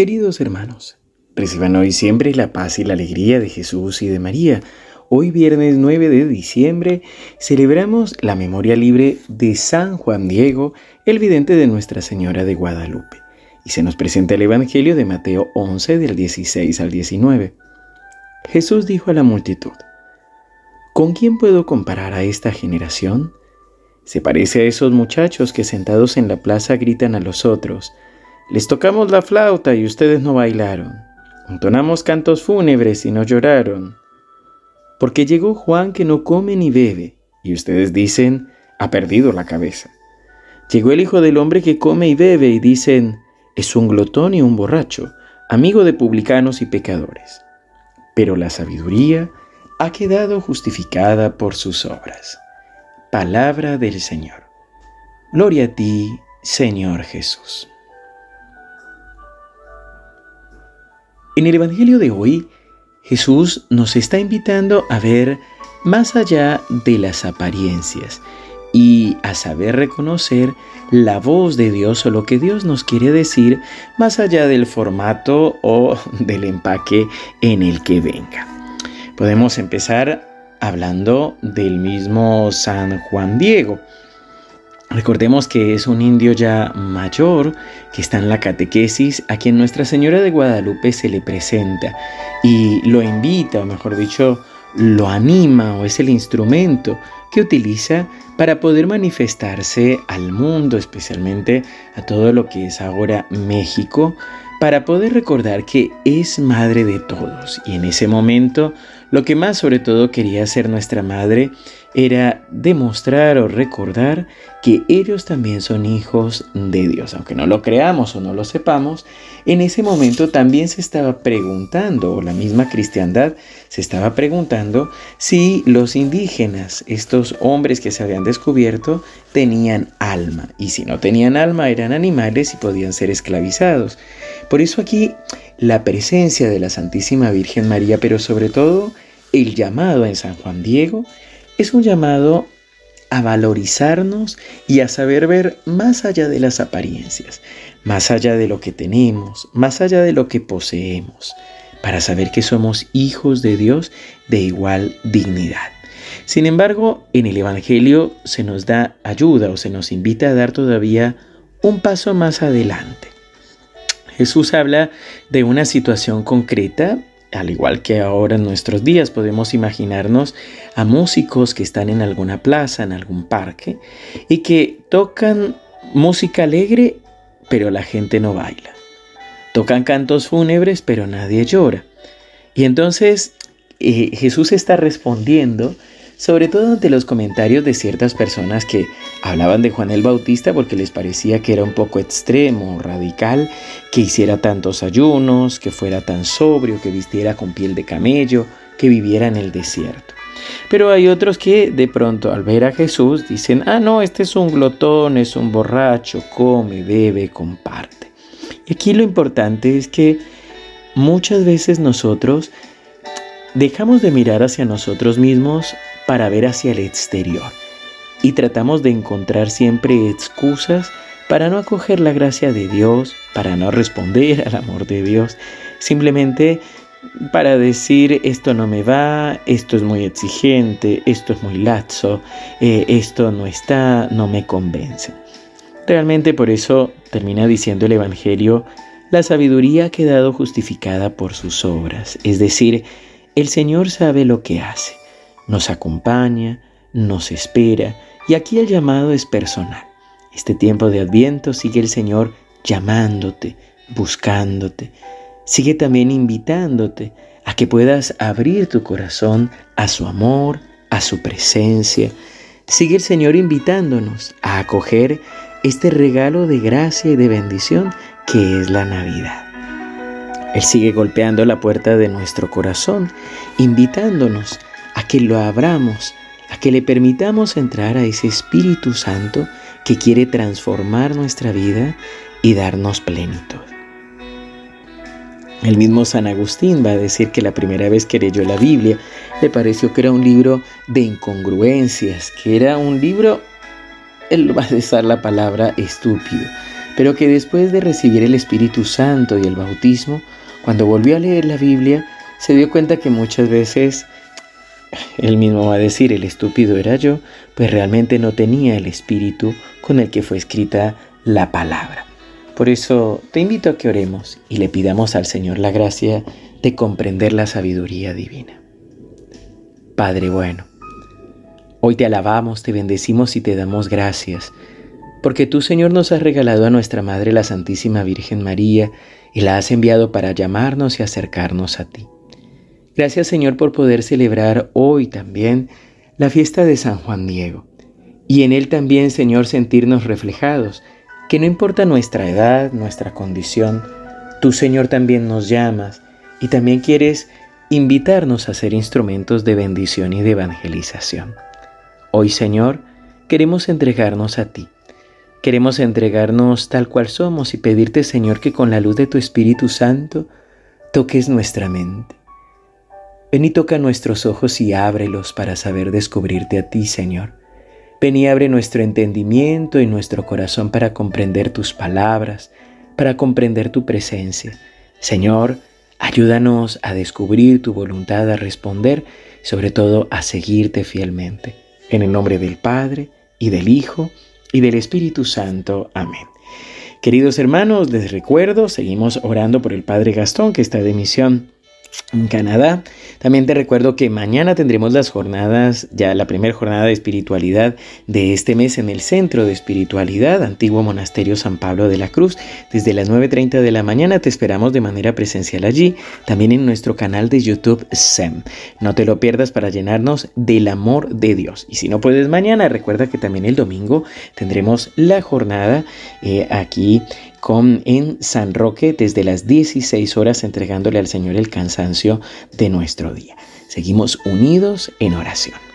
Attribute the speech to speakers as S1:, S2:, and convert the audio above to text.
S1: Queridos hermanos, reciban hoy siempre la paz y la alegría de Jesús y de María. Hoy viernes 9 de diciembre celebramos la memoria libre de San Juan Diego, el vidente de Nuestra Señora de Guadalupe. Y se nos presenta el Evangelio de Mateo 11 del 16 al 19. Jesús dijo a la multitud, ¿Con quién puedo comparar a esta generación? Se parece a esos muchachos que sentados en la plaza gritan a los otros, les tocamos la flauta y ustedes no bailaron. Entonamos cantos fúnebres y no lloraron. Porque llegó Juan que no come ni bebe, y ustedes dicen, ha perdido la cabeza. Llegó el Hijo del Hombre que come y bebe, y dicen, es un glotón y un borracho, amigo de publicanos y pecadores. Pero la sabiduría ha quedado justificada por sus obras. Palabra del Señor. Gloria a ti, Señor Jesús. En el Evangelio de hoy, Jesús nos está invitando a ver más allá de las apariencias y a saber reconocer la voz de Dios o lo que Dios nos quiere decir más allá del formato o del empaque en el que venga. Podemos empezar hablando del mismo San Juan Diego. Recordemos que es un indio ya mayor que está en la catequesis a quien Nuestra Señora de Guadalupe se le presenta y lo invita, o mejor dicho, lo anima o es el instrumento que utiliza para poder manifestarse al mundo, especialmente a todo lo que es ahora México, para poder recordar que es madre de todos. Y en ese momento lo que más sobre todo quería hacer nuestra madre era demostrar o recordar que ellos también son hijos de Dios. Aunque no lo creamos o no lo sepamos, en ese momento también se estaba preguntando, o la misma cristiandad se estaba preguntando, si los indígenas, estos hombres que se habían descubierto, tenían alma. Y si no tenían alma, eran animales y podían ser esclavizados. Por eso aquí la presencia de la Santísima Virgen María, pero sobre todo el llamado en San Juan Diego, es un llamado a valorizarnos y a saber ver más allá de las apariencias, más allá de lo que tenemos, más allá de lo que poseemos, para saber que somos hijos de Dios de igual dignidad. Sin embargo, en el Evangelio se nos da ayuda o se nos invita a dar todavía un paso más adelante. Jesús habla de una situación concreta al igual que ahora en nuestros días podemos imaginarnos a músicos que están en alguna plaza, en algún parque, y que tocan música alegre, pero la gente no baila. Tocan cantos fúnebres, pero nadie llora. Y entonces eh, Jesús está respondiendo sobre todo ante los comentarios de ciertas personas que hablaban de Juan el Bautista porque les parecía que era un poco extremo, radical, que hiciera tantos ayunos, que fuera tan sobrio, que vistiera con piel de camello, que viviera en el desierto. Pero hay otros que de pronto al ver a Jesús dicen, ah, no, este es un glotón, es un borracho, come, bebe, comparte. Y aquí lo importante es que muchas veces nosotros dejamos de mirar hacia nosotros mismos para ver hacia el exterior. Y tratamos de encontrar siempre excusas para no acoger la gracia de Dios, para no responder al amor de Dios, simplemente para decir esto no me va, esto es muy exigente, esto es muy lazo, eh, esto no está, no me convence. Realmente por eso termina diciendo el Evangelio, la sabiduría ha quedado justificada por sus obras, es decir, el Señor sabe lo que hace nos acompaña, nos espera y aquí el llamado es personal. Este tiempo de adviento sigue el Señor llamándote, buscándote, sigue también invitándote a que puedas abrir tu corazón a su amor, a su presencia. Sigue el Señor invitándonos a acoger este regalo de gracia y de bendición que es la Navidad. Él sigue golpeando la puerta de nuestro corazón, invitándonos a que lo abramos, a que le permitamos entrar a ese Espíritu Santo que quiere transformar nuestra vida y darnos plenitud. El mismo San Agustín va a decir que la primera vez que leyó la Biblia le pareció que era un libro de incongruencias, que era un libro, él va a usar la palabra estúpido, pero que después de recibir el Espíritu Santo y el bautismo, cuando volvió a leer la Biblia, se dio cuenta que muchas veces, él mismo va a decir, el estúpido era yo, pues realmente no tenía el Espíritu con el que fue escrita la palabra. Por eso te invito a que oremos y le pidamos al Señor la gracia de comprender la sabiduría divina. Padre bueno, hoy te alabamos, te bendecimos y te damos gracias, porque tú Señor nos has regalado a nuestra Madre la Santísima Virgen María y la has enviado para llamarnos y acercarnos a ti. Gracias Señor por poder celebrar hoy también la fiesta de San Juan Diego y en él también Señor sentirnos reflejados que no importa nuestra edad, nuestra condición, tú Señor también nos llamas y también quieres invitarnos a ser instrumentos de bendición y de evangelización. Hoy Señor, queremos entregarnos a ti. Queremos entregarnos tal cual somos y pedirte Señor que con la luz de tu Espíritu Santo toques nuestra mente. Ven y toca nuestros ojos y ábrelos para saber descubrirte a ti, Señor. Ven y abre nuestro entendimiento y nuestro corazón para comprender tus palabras, para comprender tu presencia. Señor, ayúdanos a descubrir tu voluntad, a responder, sobre todo a seguirte fielmente. En el nombre del Padre, y del Hijo, y del Espíritu Santo. Amén. Queridos hermanos, les recuerdo, seguimos orando por el Padre Gastón, que está de misión en Canadá. También te recuerdo que mañana tendremos las jornadas, ya la primera jornada de espiritualidad de este mes en el Centro de Espiritualidad, Antiguo Monasterio San Pablo de la Cruz. Desde las 9.30 de la mañana te esperamos de manera presencial allí, también en nuestro canal de YouTube SEM. No te lo pierdas para llenarnos del amor de Dios. Y si no puedes mañana, recuerda que también el domingo tendremos la jornada eh, aquí con en San Roque desde las 16 horas entregándole al Señor el cansancio de nuestro día. Seguimos unidos en oración.